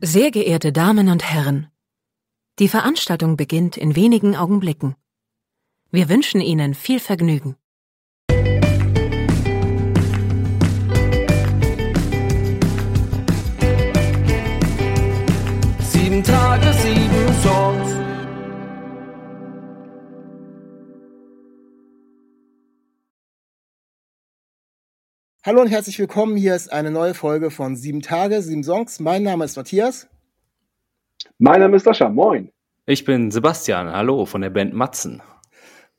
Sehr geehrte Damen und Herren, die Veranstaltung beginnt in wenigen Augenblicken. Wir wünschen Ihnen viel Vergnügen. Hallo und herzlich willkommen. Hier ist eine neue Folge von Sieben Tage, sieben Songs. Mein Name ist Matthias. Mein Name ist Sascha. Moin. Ich bin Sebastian. Hallo von der Band Matzen.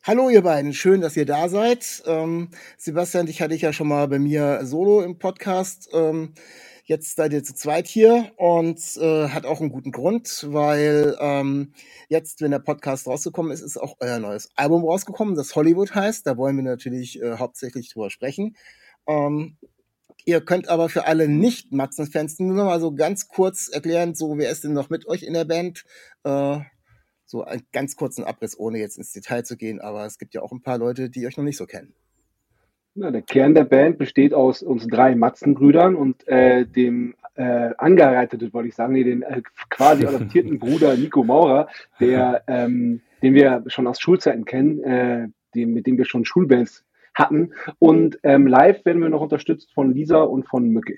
Hallo ihr beiden, schön, dass ihr da seid. Ähm, Sebastian, dich hatte ich ja schon mal bei mir solo im Podcast. Ähm, jetzt seid ihr zu zweit hier und äh, hat auch einen guten Grund, weil ähm, jetzt, wenn der Podcast rausgekommen ist, ist auch euer neues Album rausgekommen, das Hollywood heißt. Da wollen wir natürlich äh, hauptsächlich drüber sprechen. Ähm, ihr könnt aber für alle Nicht-Matzen-Fans nur noch mal so ganz kurz erklären, so wer ist denn noch mit euch in der Band? Äh, so einen ganz kurzen Abriss, ohne jetzt ins Detail zu gehen, aber es gibt ja auch ein paar Leute, die euch noch nicht so kennen. Na, der Kern der Band besteht aus uns drei Matzenbrüdern und äh, dem äh, angereiteten, wollte ich sagen, nee, den äh, quasi adoptierten Bruder Nico Maurer, der, ähm, den wir schon aus Schulzeiten kennen, äh, den, mit dem wir schon Schulbands hatten. Und ähm, live werden wir noch unterstützt von Lisa und von Mücke.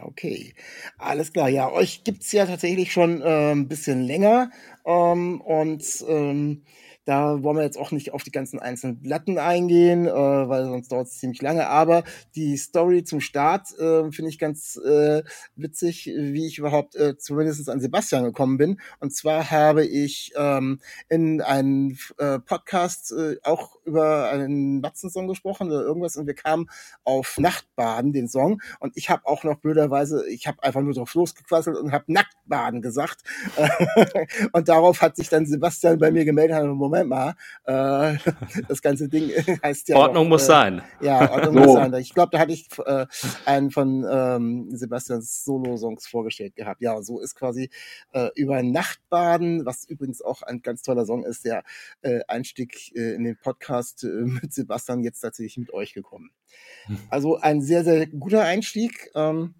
Okay, alles klar. Ja, euch gibt's ja tatsächlich schon äh, ein bisschen länger ähm, und ähm, da wollen wir jetzt auch nicht auf die ganzen einzelnen Platten eingehen, äh, weil sonst dauert es ziemlich lange. Aber die Story zum Start äh, finde ich ganz äh, witzig, wie ich überhaupt äh, zumindest an Sebastian gekommen bin. Und zwar habe ich ähm, in einem äh, Podcast äh, auch über einen Matzen-Song gesprochen oder irgendwas und wir kamen auf Nachtbaden, den Song. Und ich habe auch noch blöderweise, ich habe einfach nur drauf losgequasselt und habe Nacktbaden gesagt. und darauf hat sich dann Sebastian bei mir gemeldet, Moment mal, äh, das ganze Ding heißt ja. Ordnung noch, muss äh, sein. Ja, Ordnung So. muss sein. Ich glaube, da hatte ich äh, einen von ähm, Sebastians Solo-Songs vorgestellt gehabt. Ja, so ist quasi äh, über Nachtbaden, was übrigens auch ein ganz toller Song ist, der äh, Einstieg äh, in den Podcast äh, mit Sebastian jetzt tatsächlich mit euch gekommen. Also ein sehr, sehr guter Einstieg. Ähm,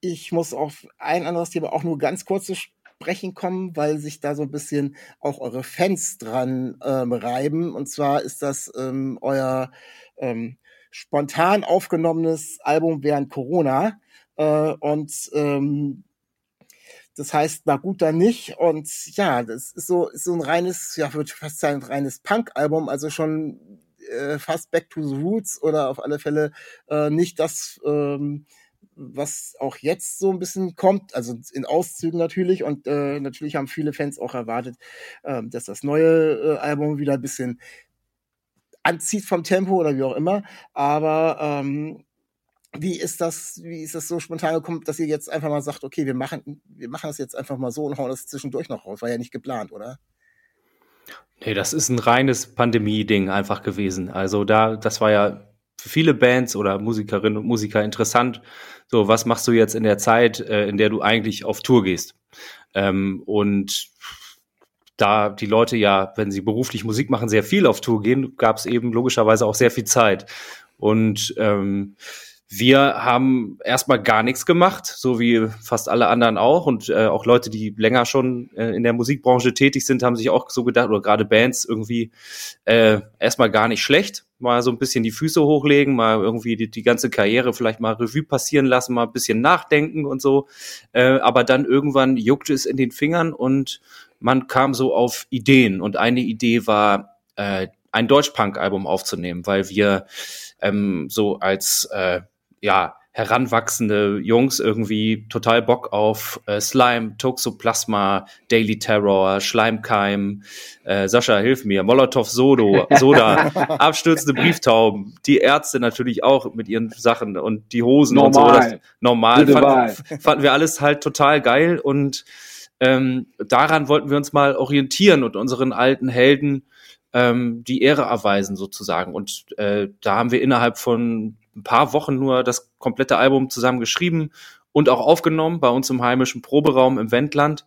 ich muss auf ein anderes Thema auch nur ganz kurz zu sprechen kommen, weil sich da so ein bisschen auch eure Fans dran ähm, reiben. Und zwar ist das ähm, euer ähm, spontan aufgenommenes Album während Corona. Äh, und ähm, das heißt, na gut, dann nicht. Und ja, das ist so, ist so ein reines, ja, würde fast sagen, ein reines Punk-Album, also schon äh, fast Back to the Roots oder auf alle Fälle äh, nicht das, ähm, was auch jetzt so ein bisschen kommt, also in Auszügen natürlich. Und äh, natürlich haben viele Fans auch erwartet, äh, dass das neue äh, Album wieder ein bisschen anzieht vom Tempo oder wie auch immer. Aber ähm, wie ist das, wie ist das so spontan gekommen, dass ihr jetzt einfach mal sagt, okay, wir machen, wir machen das jetzt einfach mal so und hauen das zwischendurch noch raus? War ja nicht geplant, oder? Nee, das ist ein reines Pandemie-Ding einfach gewesen. Also da, das war ja für viele Bands oder Musikerinnen und Musiker interessant. So, was machst du jetzt in der Zeit, äh, in der du eigentlich auf Tour gehst? Ähm, und da die Leute ja, wenn sie beruflich Musik machen, sehr viel auf Tour gehen, gab es eben logischerweise auch sehr viel Zeit. Und ähm, wir haben erstmal gar nichts gemacht, so wie fast alle anderen auch. Und äh, auch Leute, die länger schon äh, in der Musikbranche tätig sind, haben sich auch so gedacht, oder gerade Bands irgendwie äh, erstmal gar nicht schlecht. Mal so ein bisschen die Füße hochlegen, mal irgendwie die, die ganze Karriere vielleicht mal Revue passieren lassen, mal ein bisschen nachdenken und so. Äh, aber dann irgendwann juckte es in den Fingern und man kam so auf Ideen. Und eine Idee war, äh, ein Deutsch-Punk-Album aufzunehmen, weil wir ähm, so als äh, ja, heranwachsende Jungs irgendwie total Bock auf äh, Slime, Toxoplasma, Daily Terror, Schleimkeim, äh, Sascha, hilf mir, Molotov Sodo, Soda, abstürzende Brieftauben, die Ärzte natürlich auch mit ihren Sachen und die Hosen Normal. und so. Das, normal. Fanden, fanden wir alles halt total geil und ähm, daran wollten wir uns mal orientieren und unseren alten Helden ähm, die Ehre erweisen sozusagen. Und äh, da haben wir innerhalb von ein paar Wochen nur das komplette Album zusammen geschrieben und auch aufgenommen bei uns im heimischen Proberaum im Wendland.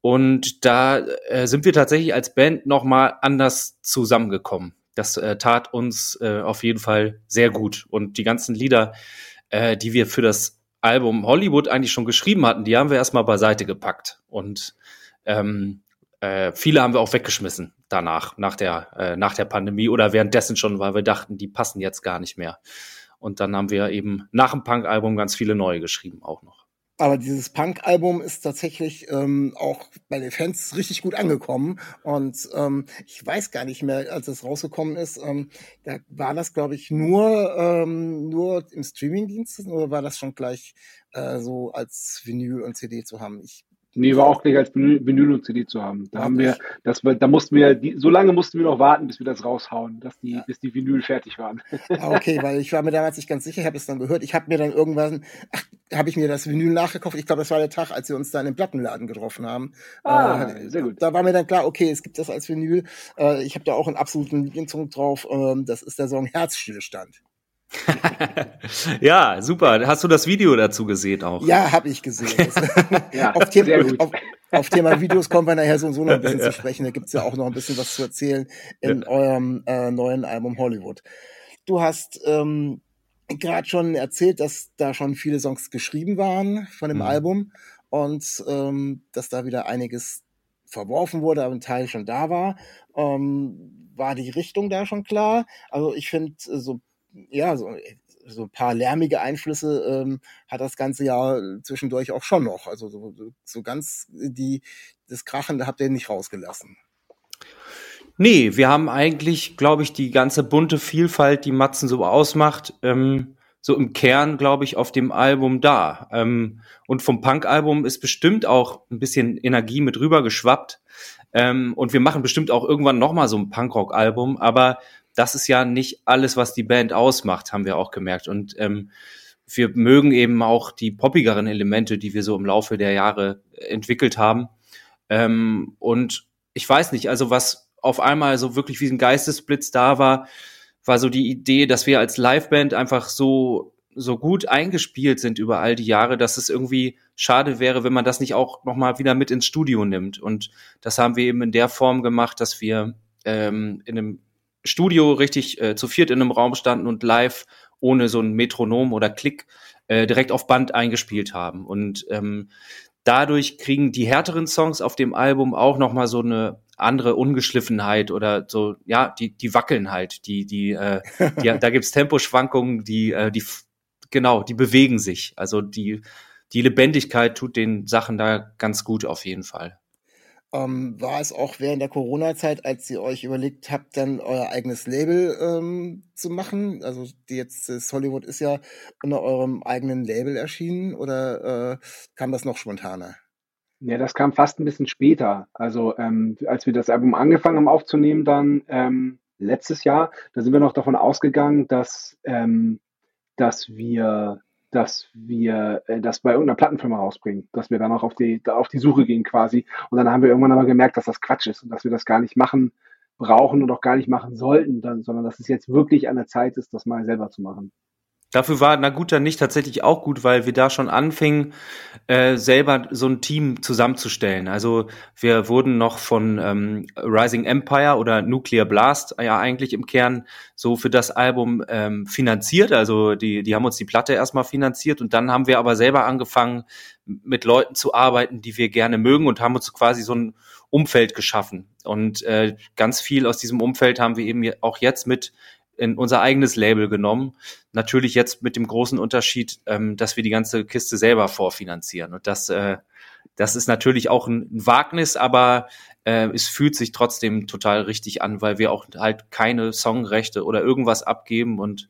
Und da äh, sind wir tatsächlich als Band nochmal anders zusammengekommen. Das äh, tat uns äh, auf jeden Fall sehr gut. Und die ganzen Lieder, äh, die wir für das Album Hollywood eigentlich schon geschrieben hatten, die haben wir erstmal beiseite gepackt. Und ähm, äh, viele haben wir auch weggeschmissen danach, nach der, äh, nach der Pandemie oder währenddessen schon, weil wir dachten, die passen jetzt gar nicht mehr. Und dann haben wir eben nach dem Punk-Album ganz viele neue geschrieben auch noch. Aber dieses Punk-Album ist tatsächlich ähm, auch bei den Fans richtig gut angekommen. Und ähm, ich weiß gar nicht mehr, als es rausgekommen ist, ähm, da war das, glaube ich, nur, ähm, nur im Streaming-Dienst oder war das schon gleich äh, so als Vinyl und CD zu haben? Ich Nee, war auch gleich als Vinyl und CD zu haben. Da haben wir, das, da mussten wir, die, so lange mussten wir noch warten, bis wir das raushauen, dass die, bis die Vinyl fertig waren. Ah, okay, weil ich war mir damals nicht ganz sicher, ich habe es dann gehört. Ich habe mir dann irgendwann, ach, habe ich mir das Vinyl nachgekauft. Ich glaube, das war der Tag, als wir uns da in dem Plattenladen getroffen haben. Ah, Äh, sehr gut. Da war mir dann klar, okay, es gibt das als Vinyl. Äh, ich habe da auch einen absoluten Lieblingssong drauf. Ähm, das ist der Song Herzstillstand. ja, super. Hast du das Video dazu gesehen auch? Ja, habe ich gesehen. Ja, auf, Thema, sehr gut. Auf, auf Thema Videos kommen wir nachher so und so noch ein bisschen zu sprechen. Da gibt's ja auch noch ein bisschen was zu erzählen in eurem äh, neuen Album Hollywood. Du hast ähm, gerade schon erzählt, dass da schon viele Songs geschrieben waren von dem Mhm. Album und ähm, dass da wieder einiges verworfen wurde, aber ein Teil schon da war. Ähm, war die Richtung da schon klar? Also ich finde so, ja, so, so ein paar lärmige Einflüsse ähm, hat das ganze Jahr zwischendurch auch schon noch. Also so, so- ganz die das Krachen, da habt ihr nicht rausgelassen. Nee, wir haben eigentlich, glaube ich, die ganze bunte Vielfalt, die Matzen so ausmacht, ähm, so im Kern, glaube ich, auf dem Album da. Ähm, und vom Punk-Album ist bestimmt auch ein bisschen Energie mit rüber geschwappt. Ähm, und wir machen bestimmt auch irgendwann nochmal so ein Punkrock-Album, aber das ist ja nicht alles, was die Band ausmacht, haben wir auch gemerkt. Und ähm, wir mögen eben auch die poppigeren Elemente, die wir so im Laufe der Jahre entwickelt haben. Ähm, und ich weiß nicht, also was auf einmal so wirklich wie ein Geistesblitz da war, war so die Idee, dass wir als Liveband einfach so so gut eingespielt sind über all die Jahre, dass es irgendwie schade wäre, wenn man das nicht auch noch mal wieder mit ins Studio nimmt. Und das haben wir eben in der Form gemacht, dass wir ähm, in einem Studio richtig äh, zu viert in einem Raum standen und live ohne so ein Metronom oder Klick äh, direkt auf Band eingespielt haben. Und ähm, dadurch kriegen die härteren Songs auf dem Album auch noch mal so eine andere Ungeschliffenheit oder so, ja, die, die wackeln halt, die, die, äh, die da gibt's Temposchwankungen, die, äh, die, genau, die bewegen sich. Also die, die Lebendigkeit tut den Sachen da ganz gut auf jeden Fall. Ähm, war es auch während der Corona-Zeit, als ihr euch überlegt habt, dann euer eigenes Label ähm, zu machen? Also die jetzt das Hollywood ist ja unter eurem eigenen Label erschienen oder äh, kam das noch spontaner? Ja, das kam fast ein bisschen später. Also ähm, als wir das Album angefangen haben aufzunehmen, dann ähm, letztes Jahr, da sind wir noch davon ausgegangen, dass, ähm, dass wir, dass wir äh, das bei irgendeiner Plattenfirma rausbringen, dass wir dann auch auf die, auf die Suche gehen quasi. Und dann haben wir irgendwann aber gemerkt, dass das Quatsch ist und dass wir das gar nicht machen brauchen und auch gar nicht machen sollten, dann, sondern dass es jetzt wirklich an der Zeit ist, das mal selber zu machen. Dafür war Na guter nicht tatsächlich auch gut, weil wir da schon anfingen, äh, selber so ein Team zusammenzustellen. Also wir wurden noch von ähm, Rising Empire oder Nuclear Blast ja eigentlich im Kern so für das Album ähm, finanziert. Also die, die haben uns die Platte erstmal finanziert und dann haben wir aber selber angefangen, mit Leuten zu arbeiten, die wir gerne mögen und haben uns quasi so ein Umfeld geschaffen. Und äh, ganz viel aus diesem Umfeld haben wir eben auch jetzt mit in unser eigenes Label genommen. Natürlich jetzt mit dem großen Unterschied, ähm, dass wir die ganze Kiste selber vorfinanzieren. Und das, äh, das ist natürlich auch ein, Wagnis, aber äh, es fühlt sich trotzdem total richtig an, weil wir auch halt keine Songrechte oder irgendwas abgeben und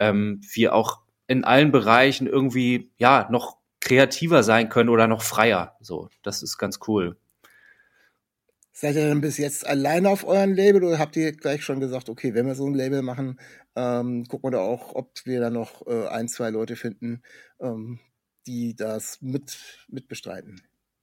ähm, wir auch in allen Bereichen irgendwie, ja, noch kreativer sein können oder noch freier. So, das ist ganz cool. Seid ihr denn bis jetzt alleine auf euren Label oder habt ihr gleich schon gesagt, okay, wenn wir so ein Label machen, ähm, gucken wir da auch, ob wir da noch äh, ein, zwei Leute finden, ähm, die das mit, mit bestreiten?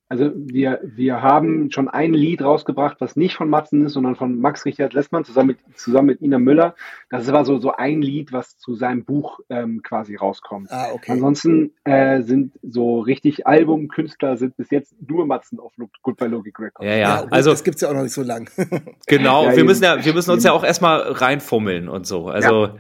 Also wir, wir haben schon ein Lied rausgebracht, was nicht von Matzen ist, sondern von Max Richard Lessmann zusammen mit, zusammen mit Ina Müller. Das war so, so ein Lied, was zu seinem Buch ähm, quasi rauskommt. Ah, okay. Ansonsten äh, sind so richtig Albumkünstler sind bis jetzt nur Matzen auf Goodbye Logic Records. Ja, ja. gut, also das gibt's ja auch noch nicht so lang. Genau, Ja, wir eben. müssen ja, wir müssen uns ja auch erstmal reinfummeln und so. Also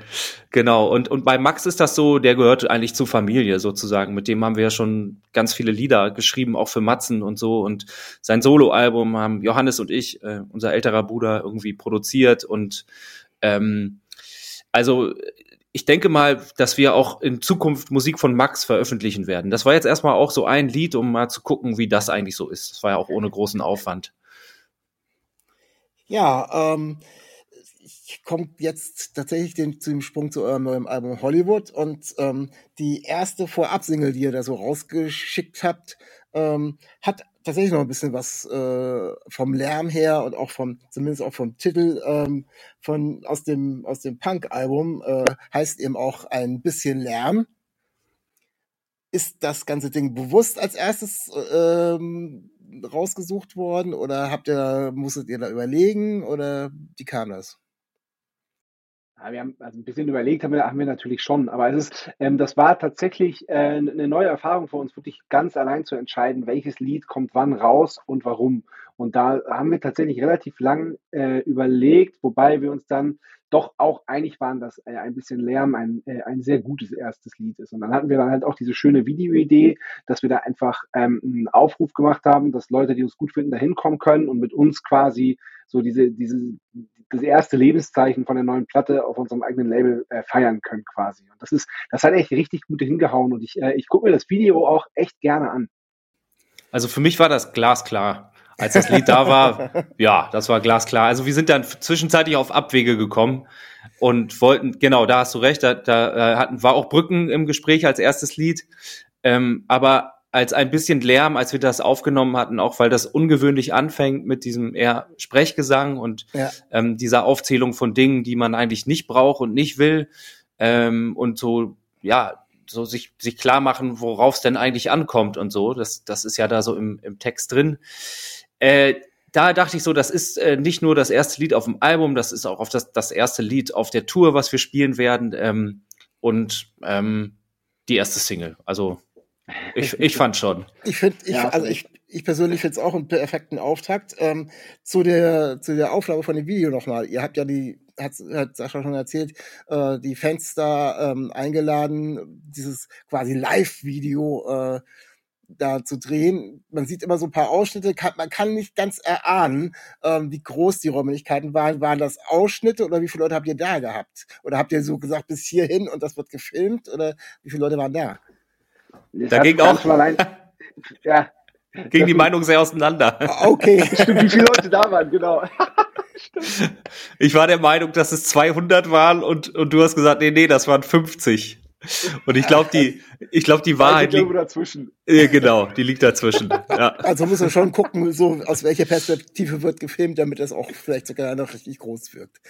genau. Und und bei Max ist das so, der gehört eigentlich zur Familie sozusagen. Mit dem haben wir ja schon ganz viele Lieder geschrieben, auch für Matzen und so. Und sein Soloalbum haben Johannes und ich, äh, unser älterer Bruder, irgendwie produziert. Und ähm, also ich denke mal, dass wir auch in Zukunft Musik von Max veröffentlichen werden. Das war jetzt erstmal auch so ein Lied, um mal zu gucken, wie das eigentlich so ist. Das war ja auch ohne großen Aufwand. Ja, ähm, ich komme jetzt tatsächlich den, zu dem Sprung zu eurem neuen Album Hollywood und ähm, die erste Vorab-Single, die ihr da so rausgeschickt habt, ähm, hat tatsächlich noch ein bisschen was äh, vom Lärm her und auch vom, zumindest auch vom Titel ähm, von aus dem aus dem Punk-Album äh, heißt eben auch ein bisschen Lärm. Ist das ganze Ding bewusst als erstes ähm, rausgesucht worden oder habt ihr, musstet ihr da überlegen oder wie kam das? Ja, wir haben also ein bisschen überlegt, haben wir, haben wir natürlich schon, aber es ist, ähm, das war tatsächlich äh, eine neue Erfahrung für uns, wirklich ganz allein zu entscheiden, welches Lied kommt wann raus und warum. Und da haben wir tatsächlich relativ lang äh, überlegt, wobei wir uns dann doch auch einig waren, dass äh, ein bisschen Lärm ein, äh, ein sehr gutes erstes Lied ist. Und dann hatten wir dann halt auch diese schöne Videoidee, dass wir da einfach ähm, einen Aufruf gemacht haben, dass Leute, die uns gut finden, da hinkommen können und mit uns quasi so diese, diese, das erste Lebenszeichen von der neuen Platte auf unserem eigenen Label äh, feiern können quasi. Und das ist, das hat echt richtig gut hingehauen und ich, äh, ich gucke mir das Video auch echt gerne an. Also für mich war das glasklar. Als das Lied da war, ja, das war glasklar. Also wir sind dann zwischenzeitlich auf Abwege gekommen und wollten, genau, da hast du recht, da, da äh, hatten, war auch Brücken im Gespräch als erstes Lied. Ähm, aber als ein bisschen Lärm, als wir das aufgenommen hatten, auch weil das ungewöhnlich anfängt mit diesem eher Sprechgesang und Ja. ähm, dieser Aufzählung von Dingen, die man eigentlich nicht braucht und nicht will. Ähm, und so, ja, so sich, sich klar machen, worauf es denn eigentlich ankommt und so. Das, das ist ja da so im, im Text drin. Äh, da dachte ich so, das ist äh, nicht nur das erste Lied auf dem Album, das ist auch auf das, das erste Lied auf der Tour, was wir spielen werden. Ähm, und ähm, die erste Single. Also ich, ich fand schon. Ich finde, ich, Ja, also ich, ich persönlich finde es auch einen perfekten Auftakt. Ähm, zu der zu der Aufnahme von dem Video nochmal. Ihr habt ja die, hat, hat Sascha schon erzählt, äh, die Fans da ähm, eingeladen, dieses quasi Live-Video äh, da zu drehen. Man sieht immer so ein paar Ausschnitte, kann, man kann nicht ganz erahnen, ähm, wie groß die Räumlichkeiten waren. Waren das Ausschnitte oder wie viele Leute habt ihr da gehabt? Oder habt ihr so gesagt, bis hierhin und das wird gefilmt? Oder wie viele Leute waren da? Das Da ging auch- allein, ja, Ging die Meinung sehr auseinander. Ah, Okay. stimmt, wie viele Leute da waren, genau. Ich war der Meinung, dass es 200 waren und, und du hast gesagt, nee, nee, das waren 50. Und ich glaube, die, ich glaube, die Wahrheit liegt, dazwischen. äh, genau, die liegt dazwischen. Ja. Also muss man schon gucken, so aus welcher Perspektive wird gefilmt, damit das auch vielleicht sogar noch richtig groß wirkt.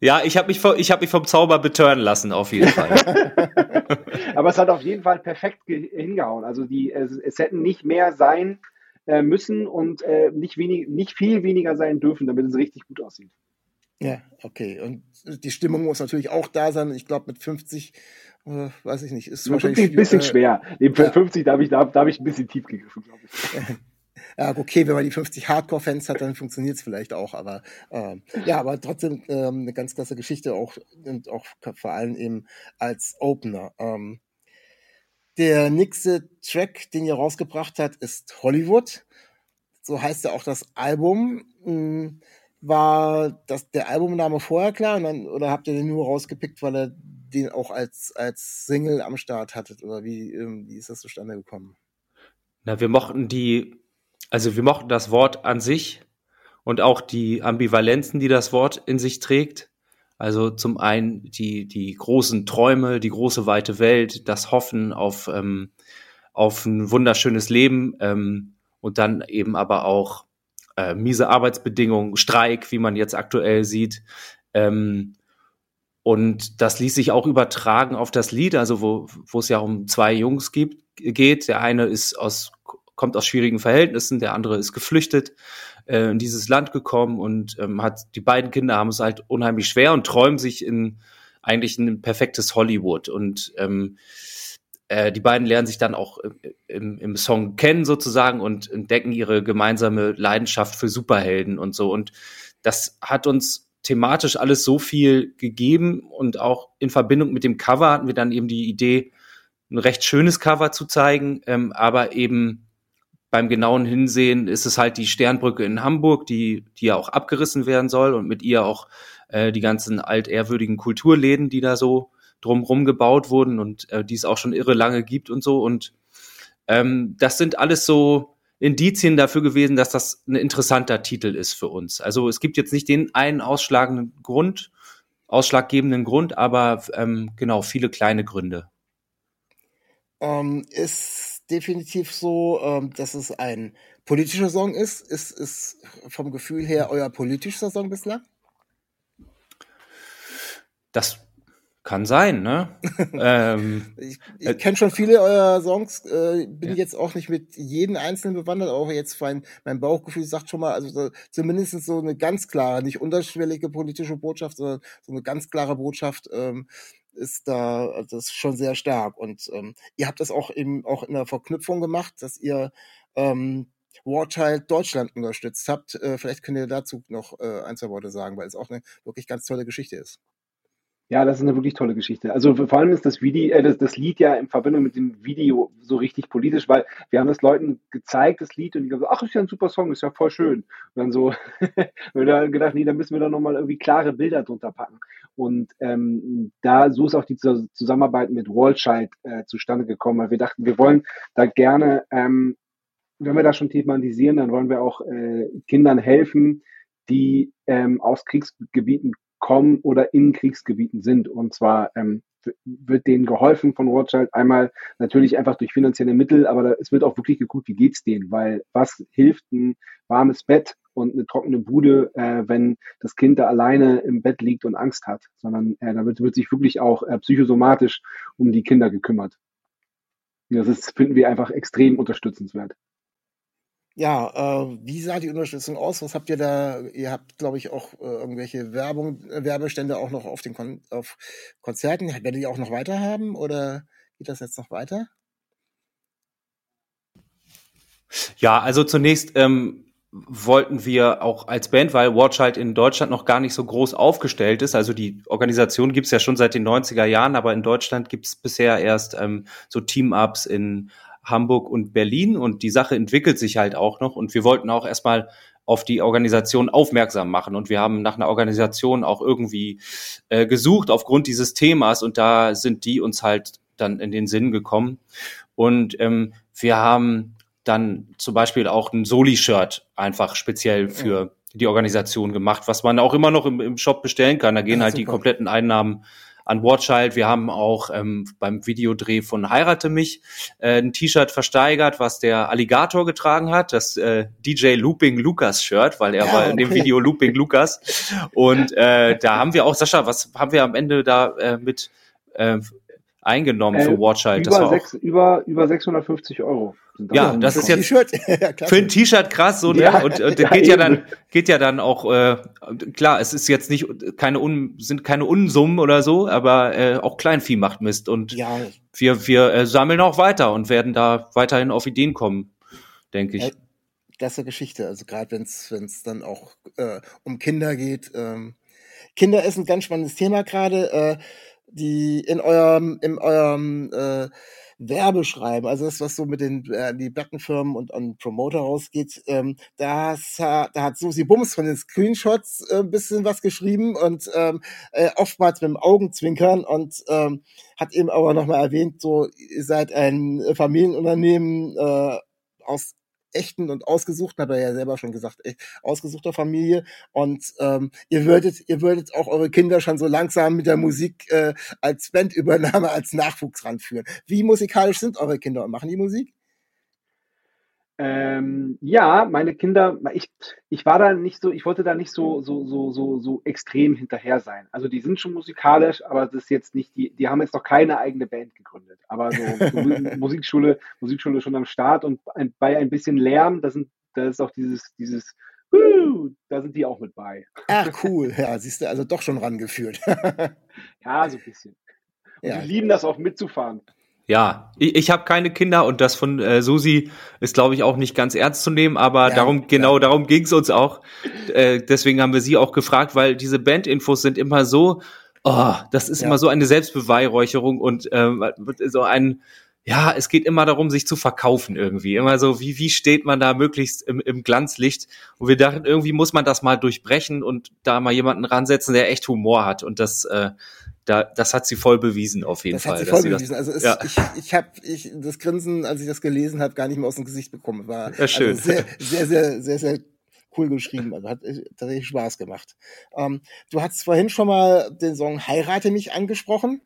Ja, ich habe mich, vom- ich hab mich vom Zauber betören lassen, auf jeden Fall. Aber es hat auf jeden Fall perfekt ge- hingehauen. Also die, es, es hätten nicht mehr sein äh, müssen und äh, nicht, wenig, nicht viel weniger sein dürfen, damit es richtig gut aussieht. Ja, okay. Und die Stimmung muss natürlich auch da sein. Ich glaube, mit 50, äh, weiß ich nicht, ist wahrscheinlich 50 ein bisschen äh, schwer. Neben ja. 50 da habe ich, da, hab ich ein bisschen tief gegriffen, glaube ich. Ja, okay, wenn man die 50 Hardcore-Fans hat, dann funktioniert es vielleicht auch. Aber ähm, ja, aber trotzdem ähm, eine ganz klasse Geschichte auch und auch vor allem eben als Opener. Ähm, der nächste Track, den ihr rausgebracht habt, ist Hollywood. So heißt ja auch das Album. Hm, War das der Albumname vorher klar dann, oder habt ihr den nur rausgepickt, weil ihr den auch als, als Single am Start hattet? Oder wie, ähm, wie ist das zustande gekommen? Na, wir mochten die, also wir mochten das Wort an sich und auch die Ambivalenzen, die das Wort in sich trägt. Also zum einen die, die großen Träume, die große weite Welt, das Hoffen auf, ähm, auf ein wunderschönes Leben ähm, und dann eben aber auch äh, miese Arbeitsbedingungen, Streik, wie man jetzt aktuell sieht. Ähm, und das ließ sich auch übertragen auf das Lied, also wo, wo es ja um zwei Jungs gibt, geht. Der eine ist aus, kommt aus schwierigen Verhältnissen, der andere ist geflüchtet äh, in dieses Land gekommen und ähm, hat die beiden Kinder haben es halt unheimlich schwer und träumen sich in eigentlich ein perfektes Hollywood. Und ähm, äh, die beiden lernen sich dann auch im, im Song kennen sozusagen und entdecken ihre gemeinsame Leidenschaft für Superhelden und so. Und das hat uns thematisch alles so viel gegeben und auch in Verbindung mit dem Cover hatten wir dann eben die Idee, ein recht schönes Cover zu zeigen, ähm, aber eben beim genauen Hinsehen ist es halt die Sternbrücke in Hamburg, die, die ja auch abgerissen werden soll und mit ihr auch äh, die ganzen altehrwürdigen Kulturläden, die da so drumrum gebaut wurden und äh, die es auch schon irre lange gibt und so. Und ähm, das sind alles so Indizien dafür gewesen, dass das ein interessanter Titel ist für uns. Also es gibt jetzt nicht den einen ausschlagenden Grund, ausschlaggebenden Grund, aber ähm, genau viele kleine Gründe. Ähm, ist definitiv so, ähm, dass es ein politischer Song ist. Ist es vom Gefühl her euer politischer Song bislang? Das kann sein, ne? ähm, ich ich äh, kenne schon viele eurer Songs, äh, bin ja. jetzt auch nicht mit jedem einzelnen bewandert, auch jetzt mein, mein Bauchgefühl sagt schon mal, also so, zumindest so eine ganz klare, nicht unterschwellige politische Botschaft, sondern so eine ganz klare Botschaft ähm, ist da, also das ist schon sehr stark. Und ähm, ihr habt das auch eben auch in der Verknüpfung gemacht, dass ihr ähm, Warchild Deutschland unterstützt habt. Äh, vielleicht könnt ihr dazu noch äh, ein, zwei Worte sagen, weil es auch eine wirklich ganz tolle Geschichte ist. Ja, das ist eine wirklich tolle Geschichte. Also vor allem ist das Video, äh, das, das Lied ja in Verbindung mit dem Video so richtig politisch, weil wir haben das Leuten gezeigt, das Lied, und die haben gesagt, ach, ist ja ein super Song, ist ja voll schön. Und dann so, wir haben gedacht, nee, da müssen wir doch nochmal irgendwie klare Bilder drunter packen. Und ähm, da so ist auch die Zusammenarbeit mit Wallchild äh, zustande gekommen, weil wir dachten, wir wollen da gerne, ähm, wenn wir das schon thematisieren, dann wollen wir auch äh, Kindern helfen, die ähm, aus Kriegsgebieten kommen oder in Kriegsgebieten sind. Und zwar ähm, wird denen geholfen von Rothschild einmal natürlich einfach durch finanzielle Mittel, aber da, es wird auch wirklich geguckt, wie geht's denen, weil was hilft ein warmes Bett und eine trockene Bude, äh, wenn das Kind da alleine im Bett liegt und Angst hat, sondern äh, da wird, wird sich wirklich auch äh, psychosomatisch um die Kinder gekümmert. Das ist, finden wir einfach extrem unterstützenswert. Ja, äh, wie sah die Unterstützung aus? Was habt ihr da? Ihr habt, glaube ich, auch äh, irgendwelche Werbung, äh, Werbestände auch noch auf den Kon auf Konzerten. Werdet ihr auch noch weiter haben oder geht das jetzt noch weiter? Ja, also zunächst ähm, wollten wir auch als Band, weil Watch halt in Deutschland noch gar nicht so groß aufgestellt ist. Also die Organisation gibt's ja schon seit den 90er Jahren, aber in Deutschland gibt's bisher erst ähm, so Team-Ups in Hamburg und Berlin und die Sache entwickelt sich halt auch noch und wir wollten auch erstmal auf die Organisation aufmerksam machen und wir haben nach einer Organisation auch irgendwie äh, gesucht aufgrund dieses Themas und da sind die uns halt dann in den Sinn gekommen und ähm, wir haben dann zum Beispiel auch ein Soli-Shirt einfach speziell für die Organisation gemacht, was man auch immer noch im, im Shop bestellen kann. Da gehen halt super. die kompletten Einnahmen an Watchild. Wir haben auch ähm, beim Videodreh von Heirate mich äh, ein T-Shirt versteigert, was der Alligator getragen hat, das äh, DJ Looping Lucas Shirt, weil er ja, war in dem Video Looping Lucas. Und äh, da haben wir auch, Sascha, was haben wir am Ende da äh, mit äh, eingenommen für äh, Watchild? Über, sechs, über, über 650 Euro. Ja, das ist jetzt für ein T-Shirt krass so, ne? Ja, und, und ja, geht ja dann geht ja dann auch äh, klar, es ist jetzt nicht keine un, sind keine Unsummen oder so, aber äh, auch Kleinvieh macht Mist und ja. wir wir äh, sammeln auch weiter und werden da weiterhin auf Ideen kommen, denke ich. Ja, klasse Geschichte, also gerade wenn es wenn es dann auch äh, um Kinder geht. Ähm, Kinder ist ein ganz spannendes Thema gerade, äh, die in eurem in eurem äh, Werbeschreiben, also das, was so mit den äh, die Plattenfirmen und an Promoter rausgeht, ähm, das, da hat Susi Bums von den Screenshots äh, ein bisschen was geschrieben und ähm, äh, oftmals mit dem Augenzwinkern und ähm, hat eben aber nochmal erwähnt, so ihr seid ein Familienunternehmen äh, aus echten und ausgesuchten, hat er ja selber schon gesagt, echt ausgesuchter Familie. Und ähm, ihr würdet, ihr würdet auch eure Kinder schon so langsam mit der Musik äh, als Bandübernahme, als Nachwuchs ranführen. Wie musikalisch sind eure Kinder und machen die Musik? Ähm, ja, meine Kinder, ich, ich war da nicht so, ich wollte da nicht so, so, so, so, so extrem hinterher sein. Also die sind schon musikalisch, aber das ist jetzt nicht, die, die haben jetzt noch keine eigene Band gegründet. Aber so, so Musikschule, Musikschule schon am Start und ein, bei ein bisschen Lärm, da sind, da ist auch dieses, dieses, uh, da sind die auch mit bei. Ach cool, ja, siehst du, also doch schon rangeführt. ja, so ein bisschen. Und ja. die lieben das auch mitzufahren. Ja, ich, ich habe keine Kinder und das von äh, Susi ist, glaube ich, auch nicht ganz ernst zu nehmen, aber ja, darum, genau ja. darum ging es uns auch. Äh, deswegen haben wir sie auch gefragt, weil diese Bandinfos sind immer so, oh, das ist ja. immer so eine Selbstbeweihräucherung und äh, so ein, ja, es geht immer darum, sich zu verkaufen irgendwie. Immer so, wie, wie steht man da möglichst im, im Glanzlicht? Und wir dachten, irgendwie muss man das mal durchbrechen und da mal jemanden ransetzen, der echt Humor hat. Und das, äh, da, das hat sie voll bewiesen auf jeden das Fall. Hat sie voll bewiesen. Das, also es, ja. ich, ich habe ich, das Grinsen, als ich das gelesen habe, gar nicht mehr aus dem Gesicht bekommen. War ja, schön. Also sehr, sehr, sehr, sehr, sehr cool geschrieben. Also hat tatsächlich Spaß gemacht. Ähm, du hast vorhin schon mal den Song Heirate mich angesprochen,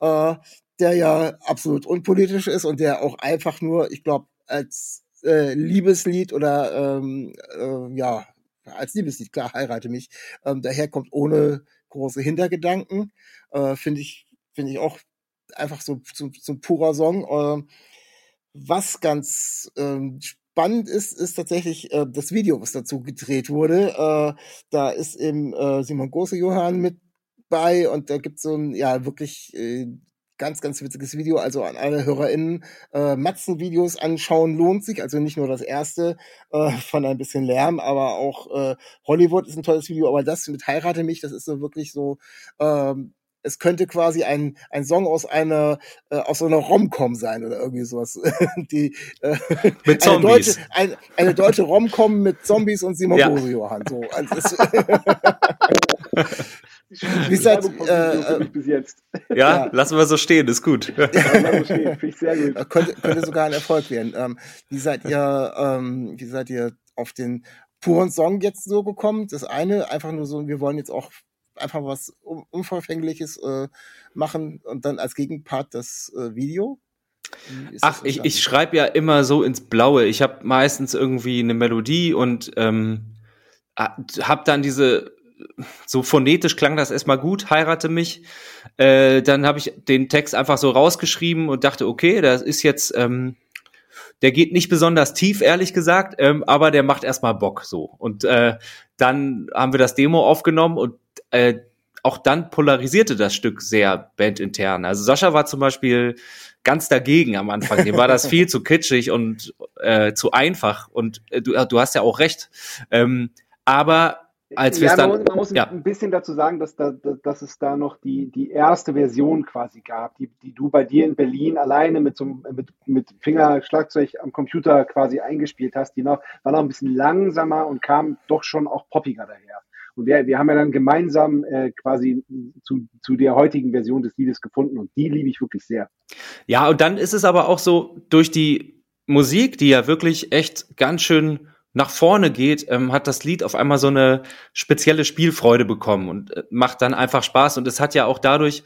äh, der ja absolut unpolitisch ist und der auch einfach nur, ich glaube, als äh, Liebeslied oder ähm, äh, ja, als Liebeslied, klar, heirate mich, ähm, daherkommt ohne große Hintergedanken. Äh, Finde ich, finde ich auch einfach so, so, so purer Song. Äh, was ganz ähm, spannend ist, ist tatsächlich äh, das Video, was dazu gedreht wurde. Äh, da ist eben äh, Simon Große Johann mit bei und da gibt so ein, ja, wirklich äh, ganz, ganz witziges Video. Also an alle HörerInnen, äh, Matzen-Videos anschauen lohnt sich. Also nicht nur das erste äh, von ein bisschen Lärm, aber auch äh, Hollywood ist ein tolles Video. Aber das mit Heirate mich, das ist so wirklich so, ähm, es könnte quasi ein, ein Song aus einer äh, aus so einer Romcom sein oder irgendwie sowas. Die äh, mit Zombies. Eine deutsche, ein, eine deutsche Romcom mit Zombies und Simon ja. Johann. So. Also, Wie seid äh, äh, bis jetzt? Ja, ja, lassen wir so stehen, ist gut. Ja, so stehen, ich sehr gut. Äh, könnte, könnte sogar ein Erfolg werden. Ähm, wie seid ihr, ähm, wie seid ihr auf den puren Song jetzt so gekommen? Das eine, einfach nur so, wir wollen jetzt auch einfach was Unverfängliches äh, machen und dann als Gegenpart das äh, Video? Ach, ich, ich schreibe ja immer so ins Blaue. Ich habe meistens irgendwie eine Melodie und ähm, habe dann diese so phonetisch klang das erstmal gut, heirate mich. Äh, dann habe ich den Text einfach so rausgeschrieben und dachte, okay, das ist jetzt, ähm, der geht nicht besonders tief, ehrlich gesagt, ähm, aber der macht erstmal Bock so. Und äh, dann haben wir das Demo aufgenommen und äh, auch dann polarisierte das Stück sehr bandintern. Also Sascha war zum Beispiel ganz dagegen am Anfang. Dem war das viel zu kitschig und äh, zu einfach. Und äh, du, du hast ja auch recht. Ähm, aber als wir ja, dann, man muss, man muss ja. ein bisschen dazu sagen, dass, da, dass es da noch die, die erste Version quasi gab, die, die du bei dir in Berlin alleine mit so mit, mit Fingerschlagzeug am Computer quasi eingespielt hast. Die noch, war noch ein bisschen langsamer und kam doch schon auch poppiger daher. Und wir, wir haben ja dann gemeinsam äh, quasi zu, zu der heutigen Version des Liedes gefunden und die liebe ich wirklich sehr. Ja, und dann ist es aber auch so durch die Musik, die ja wirklich echt ganz schön nach vorne geht, ähm, hat das Lied auf einmal so eine spezielle Spielfreude bekommen und äh, macht dann einfach Spaß. Und es hat ja auch dadurch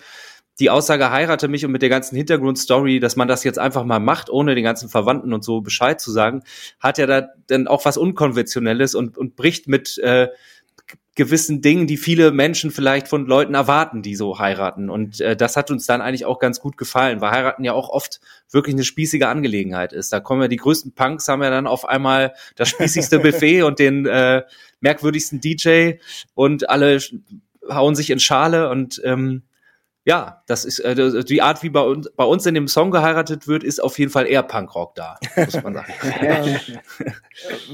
die Aussage heirate mich und mit der ganzen Hintergrundstory, dass man das jetzt einfach mal macht, ohne den ganzen Verwandten und so Bescheid zu sagen, hat ja da dann auch was Unkonventionelles und, und bricht mit äh, gewissen Dingen, die viele Menschen vielleicht von Leuten erwarten, die so heiraten. Und äh, das hat uns dann eigentlich auch ganz gut gefallen, weil heiraten ja auch oft wirklich eine spießige Angelegenheit ist. Da kommen ja die größten Punks, haben ja dann auf einmal das spießigste Buffet und den äh, merkwürdigsten DJ und alle hauen sich in Schale und ähm, ja, das ist äh, die Art, wie bei uns, bei uns in dem Song geheiratet wird, ist auf jeden Fall eher Punkrock da, muss man sagen.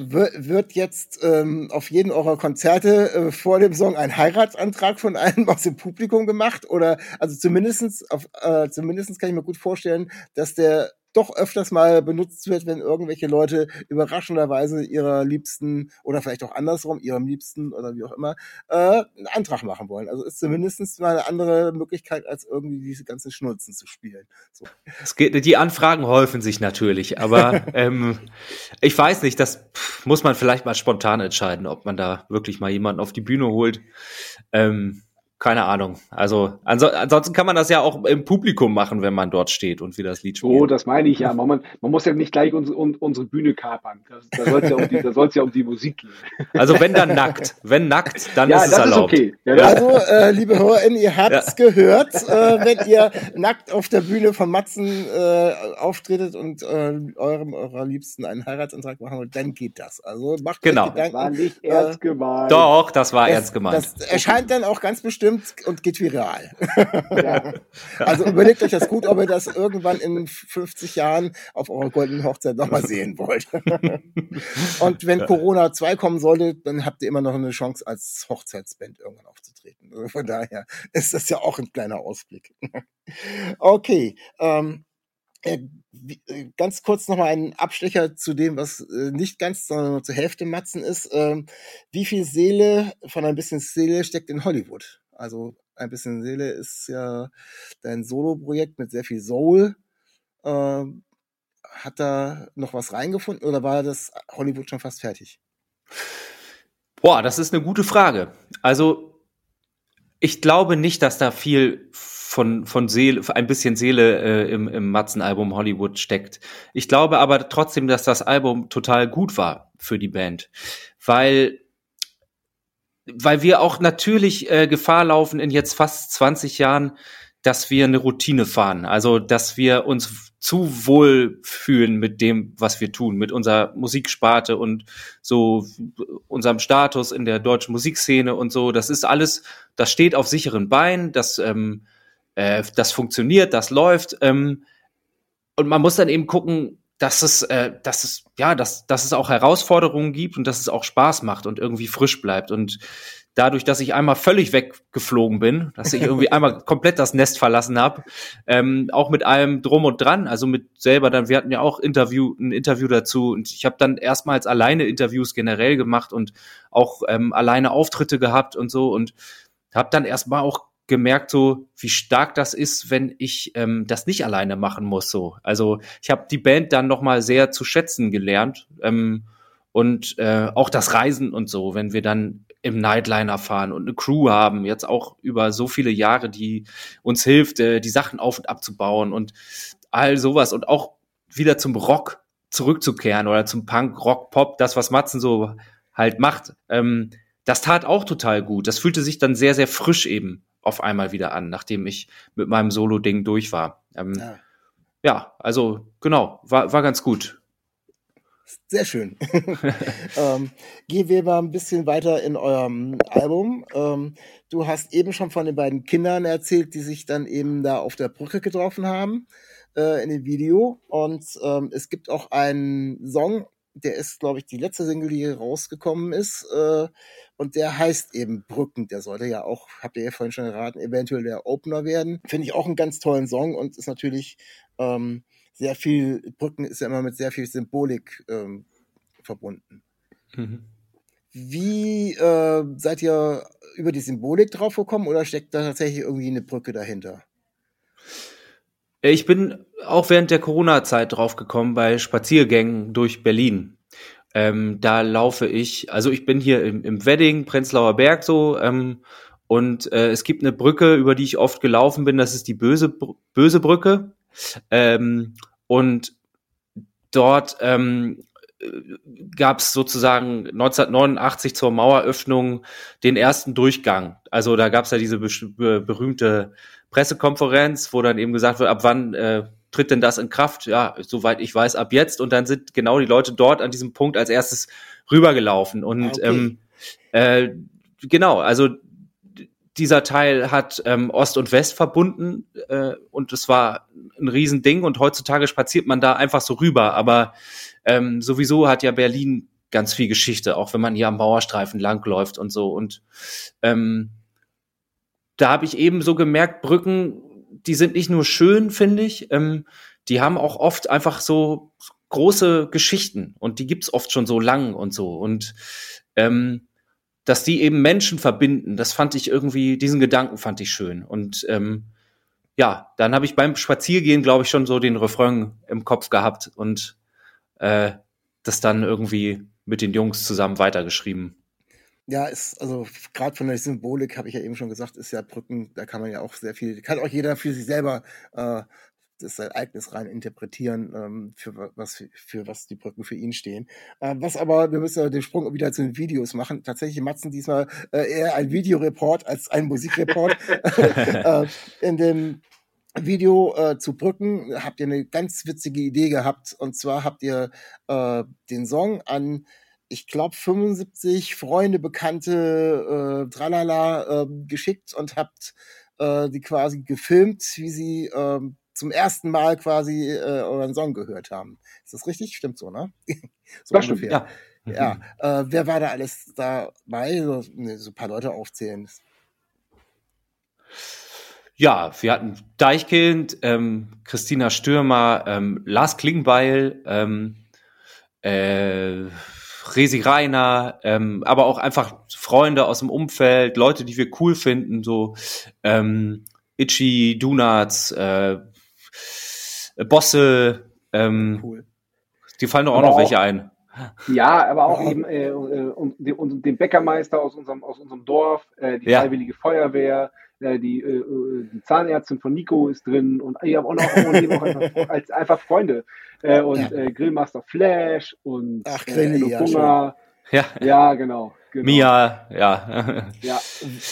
wird jetzt ähm, auf jeden eurer Konzerte äh, vor dem Song ein Heiratsantrag von einem aus dem Publikum gemacht? Oder also zumindestens auf, äh, zumindestens kann ich mir gut vorstellen, dass der doch öfters mal benutzt wird, wenn irgendwelche Leute überraschenderweise ihrer Liebsten oder vielleicht auch andersrum, ihrem Liebsten oder wie auch immer, äh, einen Antrag machen wollen. Also ist zumindest mal eine andere Möglichkeit, als irgendwie diese ganzen Schnulzen zu spielen. So. Es geht, die Anfragen häufen sich natürlich, aber ähm, ich weiß nicht, das muss man vielleicht mal spontan entscheiden, ob man da wirklich mal jemanden auf die Bühne holt. Ähm, keine Ahnung. Also anso ansonsten kann man das ja auch im Publikum machen, wenn man dort steht und wie das Lied spielt. Oh, das meine ich ja. Man, man muss ja nicht gleich uns, un, unsere Bühne kapern. Das, da soll es ja, um die, ja um die Musik gehen. Also wenn dann nackt. Wenn nackt, dann ja, ist es erlaubt. Ist okay. Ja, also, äh, liebe HörerInnen, ihr habt's ja. gehört. Äh, wenn ihr nackt auf der Bühne von Matzen äh, auftretet und äh, eurem eurer Liebsten einen Heiratsantrag machen wollt, dann geht das. Also macht genau. euch Gedanken. Das war nicht ernst gemeint. Doch, das war das, ernst gemeint. Das erscheint dann auch ganz bestimmt stimmt und geht viral. Ja. Also überlegt euch das gut, ob ihr das irgendwann in 50 Jahren auf eurer goldenen Hochzeit nochmal sehen wollt. Und wenn Corona 2 kommen sollte, dann habt ihr immer noch eine Chance, als Hochzeitsband irgendwann aufzutreten. Also von daher ist das ja auch ein kleiner Ausblick. Okay. Ähm, äh, ganz kurz noch mal ein Abstecher zu dem, was äh, nicht ganz, sondern nur zur Hälfte Matzen ist. Ähm, wie viel Seele von ein bisschen Seele steckt in Hollywood? Also ein bisschen Seele ist ja dein Solo-Projekt mit sehr viel Soul. Ähm, hat da noch was reingefunden oder war das Hollywood schon fast fertig? Boah, das ist eine gute Frage. Also ich glaube nicht, dass da viel von, von Seele, ein bisschen Seele äh, im, im Matzen-Album Hollywood steckt. Ich glaube aber trotzdem, dass das Album total gut war für die Band, weil weil wir auch natürlich äh, Gefahr laufen in jetzt fast 20 Jahren, dass wir eine Routine fahren. Also, dass wir uns zu wohl fühlen mit dem, was wir tun, mit unserer Musiksparte und so unserem Status in der deutschen Musikszene und so. Das ist alles, das steht auf sicheren Beinen, das, ähm, äh, das funktioniert, das läuft. Ähm, und man muss dann eben gucken, dass es, äh, dass es, ja, dass, dass es auch Herausforderungen gibt und dass es auch Spaß macht und irgendwie frisch bleibt. Und dadurch, dass ich einmal völlig weggeflogen bin, dass ich irgendwie einmal komplett das Nest verlassen habe, ähm, auch mit allem drum und dran, also mit selber dann, wir hatten ja auch Interview, ein Interview dazu und ich habe dann erstmals alleine Interviews generell gemacht und auch ähm, alleine Auftritte gehabt und so und habe dann erstmal auch gemerkt, so wie stark das ist, wenn ich ähm, das nicht alleine machen muss. So, also ich habe die Band dann noch mal sehr zu schätzen gelernt ähm, und äh, auch das Reisen und so, wenn wir dann im Nightliner fahren und eine Crew haben, jetzt auch über so viele Jahre, die uns hilft, äh, die Sachen auf und abzubauen und all sowas und auch wieder zum Rock zurückzukehren oder zum Punk, Rock, Pop, das was Matzen so halt macht. Ähm, das tat auch total gut. Das fühlte sich dann sehr, sehr frisch eben auf einmal wieder an, nachdem ich mit meinem Solo-Ding durch war. Ähm, ja. ja. also genau, war, war ganz gut. Sehr schön. ähm, gehen wir mal ein bisschen weiter in eurem Album. Ähm, du hast eben schon von den beiden Kindern erzählt, die sich dann eben da auf der Brücke getroffen haben äh, in dem Video. Und ähm, es gibt auch einen Song, der ist, glaube ich, die letzte Single, die rausgekommen ist. Äh, und der heißt eben Brücken. Der sollte ja auch, habt ihr ja vorhin schon geraten, eventuell der Opener werden. Finde ich auch einen ganz tollen Song und ist natürlich ähm, sehr viel, Brücken ist ja immer mit sehr viel Symbolik ähm, verbunden. Mhm. Wie äh, seid ihr über die Symbolik drauf gekommen oder steckt da tatsächlich irgendwie eine Brücke dahinter? Ich bin auch während der Corona-Zeit draufgekommen bei Spaziergängen durch Berlin. Ähm, da laufe ich, also ich bin hier im, im Wedding, Prenzlauer Berg so, ähm, und äh, es gibt eine Brücke, über die ich oft gelaufen bin, das ist die Böse, Böse Brücke. Ähm, und dort ähm, gab es sozusagen 1989 zur Maueröffnung den ersten Durchgang. Also da gab es ja diese berühmte Pressekonferenz, wo dann eben gesagt wird, ab wann äh, tritt denn das in Kraft? Ja, soweit ich weiß, ab jetzt. Und dann sind genau die Leute dort an diesem Punkt als erstes rübergelaufen. Und okay. ähm, äh, genau, also dieser Teil hat ähm, Ost und West verbunden äh, und es war ein Riesending und heutzutage spaziert man da einfach so rüber. Aber ähm, sowieso hat ja Berlin ganz viel Geschichte, auch wenn man hier am Mauerstreifen langläuft und so. Und ähm, da habe ich eben so gemerkt, Brücken, die sind nicht nur schön, finde ich, ähm, die haben auch oft einfach so große Geschichten und die gibt's oft schon so lang und so. Und ähm, dass die eben Menschen verbinden, das fand ich irgendwie, diesen Gedanken fand ich schön. Und ähm, ja, dann habe ich beim Spaziergehen, glaube ich, schon so den Refrain im Kopf gehabt und äh, das dann irgendwie mit den Jungs zusammen weitergeschrieben. Ja, ist, also gerade von der Symbolik, habe ich ja eben schon gesagt, ist ja Brücken, da kann man ja auch sehr viel, kann auch jeder für sich selber äh, das Ereignis rein interpretieren, ähm, für was für was die Brücken für ihn stehen. Äh, was aber, wir müssen ja den Sprung wieder zu den Videos machen. Tatsächlich Matzen diesmal äh, eher ein Videoreport als ein Musikreport. äh, in dem Video äh, zu Brücken habt ihr eine ganz witzige Idee gehabt. Und zwar habt ihr äh, den Song an ich glaube, 75 Freunde, Bekannte, äh, tralala, äh, geschickt und habt äh, die quasi gefilmt, wie sie äh, zum ersten Mal quasi äh, euren Song gehört haben. Ist das richtig? Stimmt so, ne? so das ungefähr. Stimmt, ja. ja. Äh, wer war da alles dabei? So, ne, so ein paar Leute aufzählen. Ja, wir hatten Deichkind, ähm, Christina Stürmer, ähm, Lars Klingbeil, ähm, äh, Resi Reiner, ähm, aber auch einfach Freunde aus dem Umfeld, Leute, die wir cool finden, so ähm, Itchy, Donuts, äh, Bosse, ähm, cool. die fallen doch auch aber noch auch, welche ein. Ja, aber auch eben äh, äh, und, und, den Bäckermeister aus unserem, aus unserem Dorf, äh, die ja. Freiwillige Feuerwehr, äh, die, äh, die Zahnärztin von Nico ist drin und ich habe auch noch auch einfach, als einfach Freunde. Äh, und ja. äh, Grillmaster Flash und Ach, Grilli, äh, ja, ja, ja, genau. genau. Mia, ja. ja.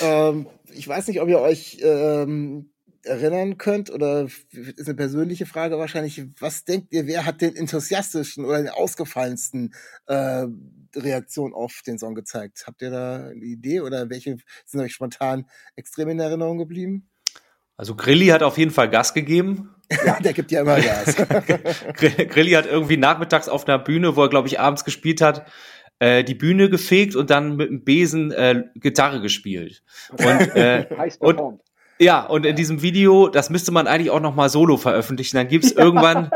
Ähm, ich weiß nicht, ob ihr euch ähm, erinnern könnt, oder ist eine persönliche Frage wahrscheinlich, was denkt ihr, wer hat den enthusiastischen oder den ausgefallensten äh, Reaktion auf den Song gezeigt? Habt ihr da eine Idee oder welche sind euch spontan extrem in Erinnerung geblieben? Also Grilli hat auf jeden Fall Gas gegeben. Ja, der gibt ja immer Gas. Grilli hat irgendwie nachmittags auf einer Bühne, wo er, glaube ich, abends gespielt hat, äh, die Bühne gefegt und dann mit dem Besen äh, Gitarre gespielt. Und, äh, und ja, und in diesem Video, das müsste man eigentlich auch noch mal solo veröffentlichen. Dann gibt's ja, irgendwann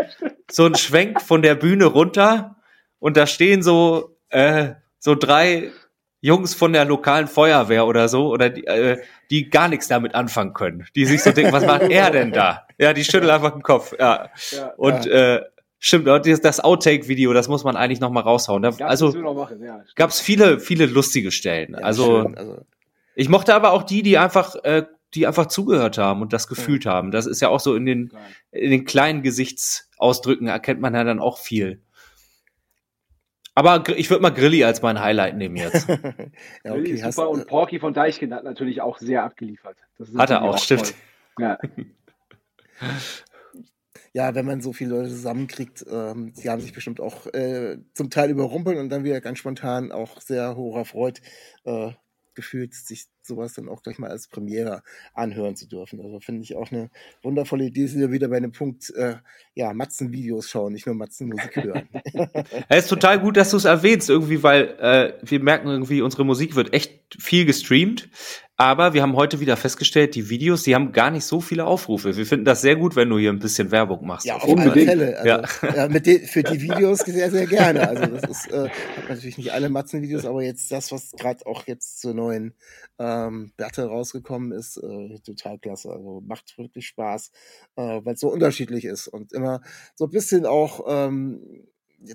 so einen Schwenk von der Bühne runter und da stehen so äh, so drei Jungs von der lokalen Feuerwehr oder so oder die, äh, die gar nichts damit anfangen können, die sich so denken, was macht er denn da? Ja, die schütteln einfach den Kopf. Ja, ja und ja. Äh, Stimmt, das Outtake-Video, das muss man eigentlich noch mal raushauen. Da, also ja, gab es viele, viele lustige Stellen. also, also, ich mochte aber auch die, die einfach äh, die einfach zugehört haben und das gefühlt ja. haben. Das ist ja auch so in den, in den kleinen Gesichtsausdrücken erkennt man ja dann auch viel. Aber ich würde mal Grilli als mein Highlight nehmen jetzt. ja, okay, ist super und Porky von Deichkind hat natürlich auch sehr abgeliefert. hat er auch, auch stimmt. Ja. ja, wenn man so viele Leute zusammenkriegt, ähm, die haben sich bestimmt auch äh, zum Teil überrumpelt und dann wieder ganz spontan auch sehr hoch erfreut, äh, gefühlt, sich sowas dann auch gleich mal als Premiere anhören zu dürfen. Also finde ich auch eine wundervolle Idee, sind wir wieder bei einem Punkt, äh, ja, Matzen-Videos schauen, nicht nur Matzen-Musik hören. Es ist total gut, dass du es erwähnst, irgendwie, weil äh, wir merken irgendwie, unsere Musik wird echt viel gestreamt. Aber wir haben heute wieder festgestellt, die Videos, die haben gar nicht so viele Aufrufe. Wir finden das sehr gut, wenn du hier ein bisschen Werbung machst. Ja, auf alle Fälle. Also, ja. ja mit für die Videos sehr, sehr gerne. Also das ist äh, natürlich nicht alle Matzen-Videos, aber jetzt das, was gerade auch jetzt zur neuen ähm, Battle rausgekommen ist, äh, total klasse. Also macht wirklich Spaß, äh, weil es so unterschiedlich ist und immer so ein bisschen auch ähm,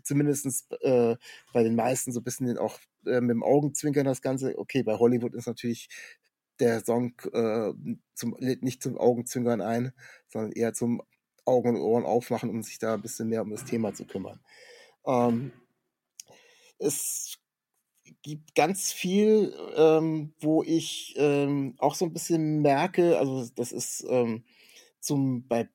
zumindest äh, bei den meisten so ein bisschen auch äh, mit dem Augenzwinkern das Ganze. Okay, bei Hollywood ist natürlich der Song äh, zum, nicht zum Augenzwinkern ein, sondern eher zum Augen und Ohren aufmachen, um sich da ein bisschen mehr um das Thema zu kümmern. Ähm, es gibt ganz viel, ähm, wo ich ähm, auch so ein bisschen merke, also das ist ähm, zum bei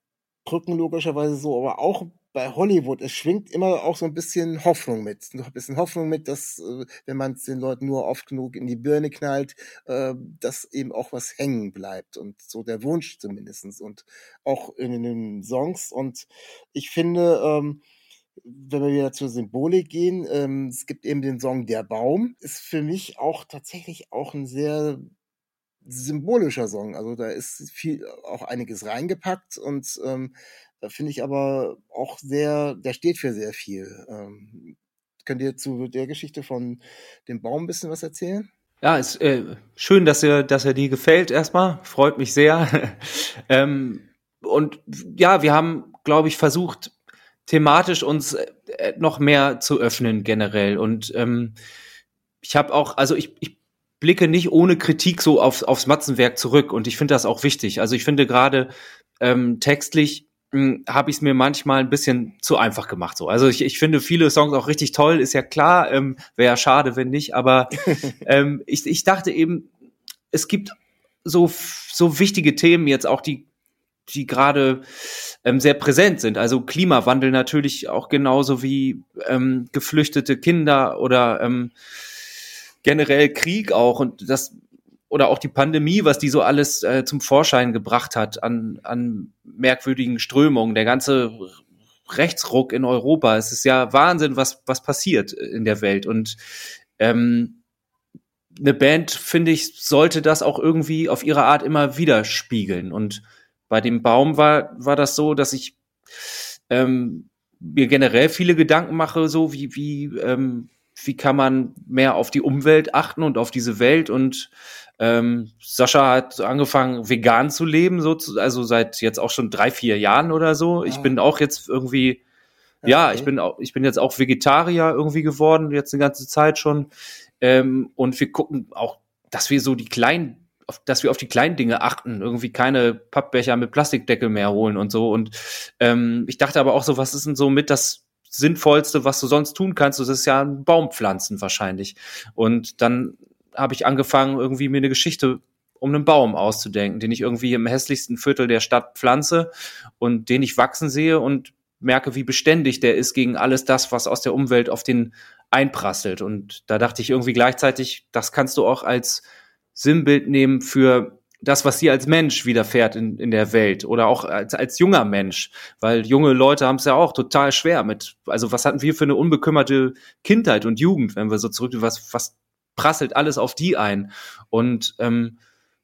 Brücken logischerweise so, aber auch bei Hollywood, es schwingt immer auch so ein bisschen Hoffnung mit. Ein bisschen Hoffnung mit, dass, äh, wenn man es den Leuten nur oft genug in die Birne knallt, äh, dass eben auch was hängen bleibt. Und so der Wunsch zumindestens Und auch in den Songs. Und ich finde, ähm, wenn wir wieder zur Symbolik gehen, ähm, es gibt eben den Song Der Baum, ist für mich auch tatsächlich auch ein sehr symbolischer Song. Also da ist viel, auch einiges reingepackt und ähm, da finde ich aber auch sehr, der steht für sehr viel. Ähm, könnt ihr zu der Geschichte von dem Baum ein bisschen was erzählen? Ja, ist äh, schön, dass er, dass er dir gefällt erstmal. Freut mich sehr. ähm, und ja, wir haben, glaube ich, versucht, thematisch uns äh, noch mehr zu öffnen generell. Und ähm, ich habe auch, also ich, ich blicke nicht ohne Kritik so auf, aufs Matzenwerk zurück und ich finde das auch wichtig. Also ich finde gerade ähm, textlich hm, habe ich es mir manchmal ein bisschen zu einfach gemacht. So, also ich, ich finde viele Songs auch richtig toll, ist ja klar. Ähm, Wäre ja schade, wenn nicht. Aber ähm, ich, ich dachte eben, es gibt so so wichtige Themen jetzt auch die die gerade ähm, sehr präsent sind. Also Klimawandel natürlich auch genauso wie ähm, geflüchtete Kinder oder ähm, generell Krieg auch und das oder auch die Pandemie, was die so alles äh, zum Vorschein gebracht hat an, an merkwürdigen Strömungen, der ganze Rechtsruck in Europa. Es ist ja Wahnsinn, was, was passiert in der Welt. Und ähm, eine Band, finde ich, sollte das auch irgendwie auf ihre Art immer widerspiegeln. Und bei dem Baum war, war das so, dass ich ähm, mir generell viele Gedanken mache, so wie, wie, ähm, wie kann man mehr auf die Umwelt achten und auf diese Welt und ähm, Sascha hat angefangen, vegan zu leben, so zu, also seit jetzt auch schon drei, vier Jahren oder so. Ich ah. bin auch jetzt irgendwie, okay. ja, ich bin auch, ich bin jetzt auch Vegetarier irgendwie geworden, jetzt eine ganze Zeit schon. Ähm, und wir gucken auch, dass wir so die kleinen auf, dass wir auf die kleinen Dinge achten, irgendwie keine Pappbecher mit Plastikdeckel mehr holen und so. Und ähm, ich dachte aber auch so, was ist denn so mit das Sinnvollste, was du sonst tun kannst? Das ist ja ein Baum pflanzen wahrscheinlich. Und dann habe ich angefangen, irgendwie mir eine Geschichte um einen Baum auszudenken, den ich irgendwie im hässlichsten Viertel der Stadt pflanze und den ich wachsen sehe und merke, wie beständig der ist gegen alles das, was aus der Umwelt auf den einprasselt. Und da dachte ich irgendwie gleichzeitig, das kannst du auch als Sinnbild nehmen für das, was dir als Mensch widerfährt in, in der Welt oder auch als, als junger Mensch, weil junge Leute haben es ja auch total schwer mit, also was hatten wir für eine unbekümmerte Kindheit und Jugend, wenn wir so zurück, was, was prasselt alles auf die ein. Und ähm,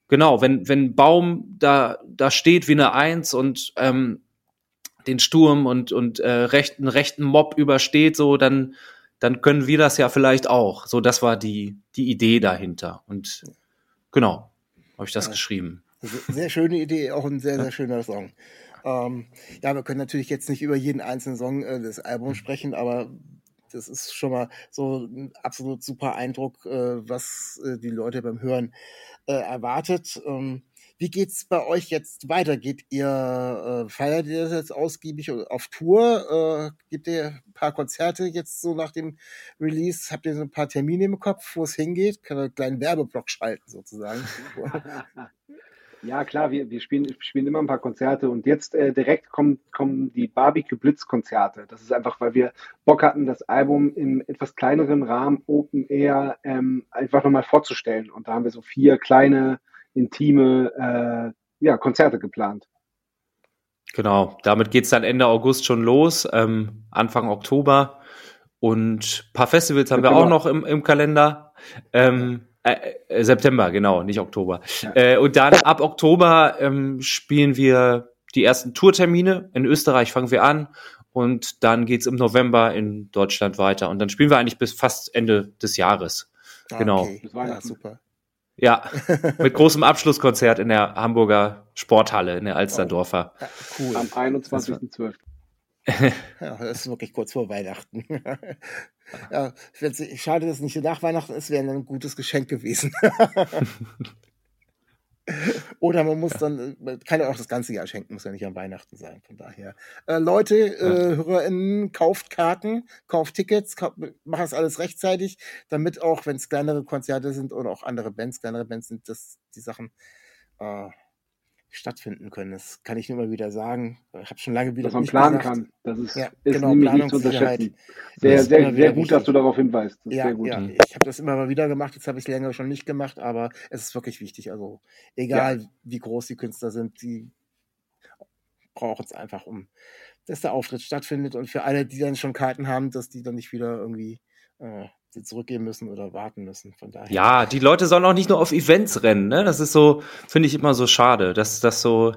genau, wenn, wenn Baum da, da steht wie eine Eins und ähm, den Sturm und, und äh, rechten, rechten Mob übersteht, so, dann, dann können wir das ja vielleicht auch. So, das war die, die Idee dahinter. Und genau, habe ich das ja. geschrieben. Sehr schöne Idee, auch ein sehr, sehr schöner Song. Ähm, ja, wir können natürlich jetzt nicht über jeden einzelnen Song äh, des Albums sprechen, aber das ist schon mal so ein absolut super Eindruck, äh, was äh, die Leute beim Hören äh, erwartet. Ähm, wie geht's bei euch jetzt weiter? Geht ihr, äh, feiert ihr das jetzt ausgiebig auf Tour? Äh, gibt ihr ein paar Konzerte jetzt so nach dem Release? Habt ihr so ein paar Termine im Kopf, wo es hingeht? Kann einen kleinen Werbeblock schalten sozusagen? Ja, klar, wir, wir spielen, spielen immer ein paar Konzerte und jetzt äh, direkt kommen, kommen die Barbecue Blitz Konzerte. Das ist einfach, weil wir Bock hatten, das Album im etwas kleineren Rahmen Open Air ähm, einfach nochmal vorzustellen. Und da haben wir so vier kleine, intime äh, ja, Konzerte geplant. Genau, damit geht's dann Ende August schon los, ähm, Anfang Oktober. Und paar Festivals haben wir auch noch im, im Kalender. Ähm, äh, äh, September, genau, nicht Oktober. Ja. Äh, und dann ab Oktober ähm, spielen wir die ersten Tourtermine. In Österreich fangen wir an und dann geht's im November in Deutschland weiter. Und dann spielen wir eigentlich bis fast Ende des Jahres. Ah, genau. Okay. Ja, super. Ja, mit großem Abschlusskonzert in der Hamburger Sporthalle, in der Alsterdorfer. Ja, cool. Am 21.12 ja, das ist wirklich kurz vor Weihnachten. ja, schade, dass es nicht nach Weihnachten ist, wäre ein gutes Geschenk gewesen. Oder man muss dann, man kann ja auch das ganze Jahr schenken, muss ja nicht an Weihnachten sein. Von daher. Äh, Leute, äh, HörerInnen, kauft Karten, kauft Tickets, kauft, macht das alles rechtzeitig, damit auch, wenn es kleinere Konzerte sind oder auch andere Bands, kleinere Bands sind, dass die Sachen äh, stattfinden können. Das kann ich nur mal wieder sagen. Ich habe schon lange wieder Dass man planen gesagt. kann. Das ist, ja, ist genau, nämlich nicht zu unterschätzen. Sehr, sehr, sehr gut, dass du darauf hinweist. ja, ja, ich habe das immer mal wieder gemacht. Jetzt habe ich es länger schon nicht gemacht, aber es ist wirklich wichtig. Also egal, ja. wie groß die Künstler sind, die brauchen es einfach, um dass der Auftritt stattfindet und für alle, die dann schon Karten haben, dass die dann nicht wieder irgendwie äh, zurückgehen müssen oder warten müssen. Von daher. Ja, die Leute sollen auch nicht nur auf Events rennen, ne? Das ist so, finde ich immer so schade, dass das so,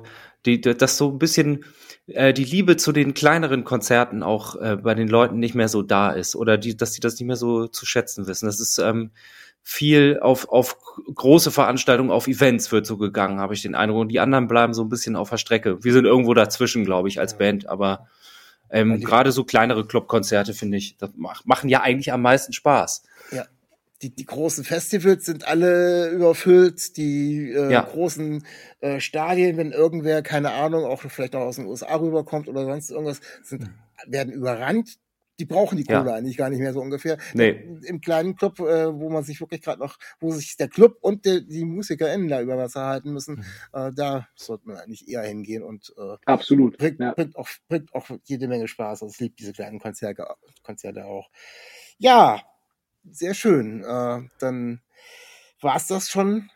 die, dass so ein bisschen äh, die Liebe zu den kleineren Konzerten auch äh, bei den Leuten nicht mehr so da ist oder die, dass die das nicht mehr so zu schätzen wissen. Das ist ähm, viel auf, auf große Veranstaltungen, auf Events wird so gegangen, habe ich den Eindruck. Und die anderen bleiben so ein bisschen auf der Strecke. Wir sind irgendwo dazwischen, glaube ich, als ja. Band, aber ähm, gerade so kleinere Clubkonzerte, finde ich, das mach, machen ja eigentlich am meisten Spaß. Ja. Die, die großen Festivals sind alle überfüllt, die äh, ja. großen äh, Stadien, wenn irgendwer, keine Ahnung, auch vielleicht auch aus den USA rüberkommt oder sonst irgendwas, sind, hm. werden überrannt die brauchen die Kohle ja. eigentlich gar nicht mehr so ungefähr. Nee. Im kleinen Club, äh, wo man sich wirklich gerade noch, wo sich der Club und der, die MusikerInnen da über Wasser halten müssen, mhm. äh, da sollte man eigentlich eher hingehen und äh, absolut bringt, ja. bringt, auch, bringt auch jede Menge Spaß. Also ich liebe diese kleinen Konzerte, Konzerte auch. Ja, sehr schön. Äh, dann war's das schon.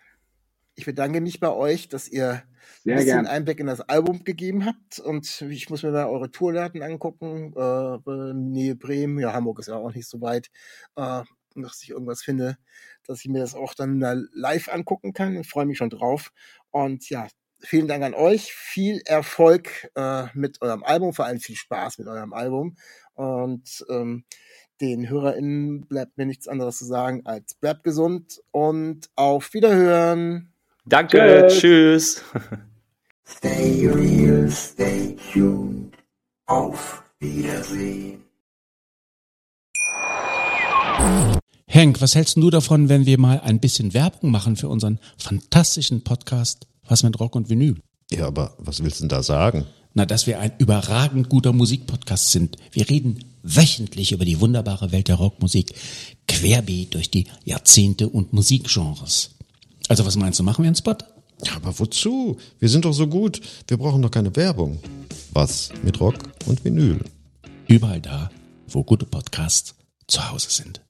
Ich bedanke mich bei euch, dass ihr sehr ein bisschen gern. Einblick in das Album gegeben habt. Und ich muss mir da eure Tourdaten angucken. Äh, Nähe Bremen, ja, Hamburg ist ja auch nicht so weit. Äh, dass ich irgendwas finde, dass ich mir das auch dann live angucken kann. Ich freue mich schon drauf. Und ja, vielen Dank an euch. Viel Erfolg äh, mit eurem Album, vor allem viel Spaß mit eurem Album. Und ähm, den HörerInnen bleibt mir nichts anderes zu sagen als bleibt gesund und auf Wiederhören. Danke, tschüss. Stay real, stay tuned. Auf Wiedersehen. Henk, was hältst du davon, wenn wir mal ein bisschen Werbung machen für unseren fantastischen Podcast Was mit Rock und Vinyl? Ja, aber was willst du denn da sagen? Na, dass wir ein überragend guter Musikpodcast sind. Wir reden wöchentlich über die wunderbare Welt der Rockmusik, querbeet durch die Jahrzehnte und Musikgenres. Also was meinst du, machen wir einen Spot? Ja, aber wozu? Wir sind doch so gut. Wir brauchen doch keine Werbung. Was mit Rock und Vinyl? Überall da, wo gute Podcasts zu Hause sind.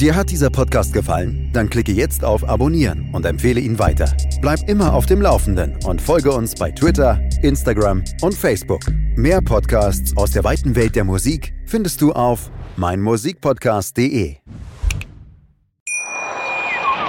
Dir hat dieser Podcast gefallen? Dann klicke jetzt auf Abonnieren und empfehle ihn weiter. Bleib immer auf dem Laufenden und folge uns bei Twitter, Instagram und Facebook. Mehr Podcasts aus der weiten Welt der Musik findest du auf meinmusikpodcast.de.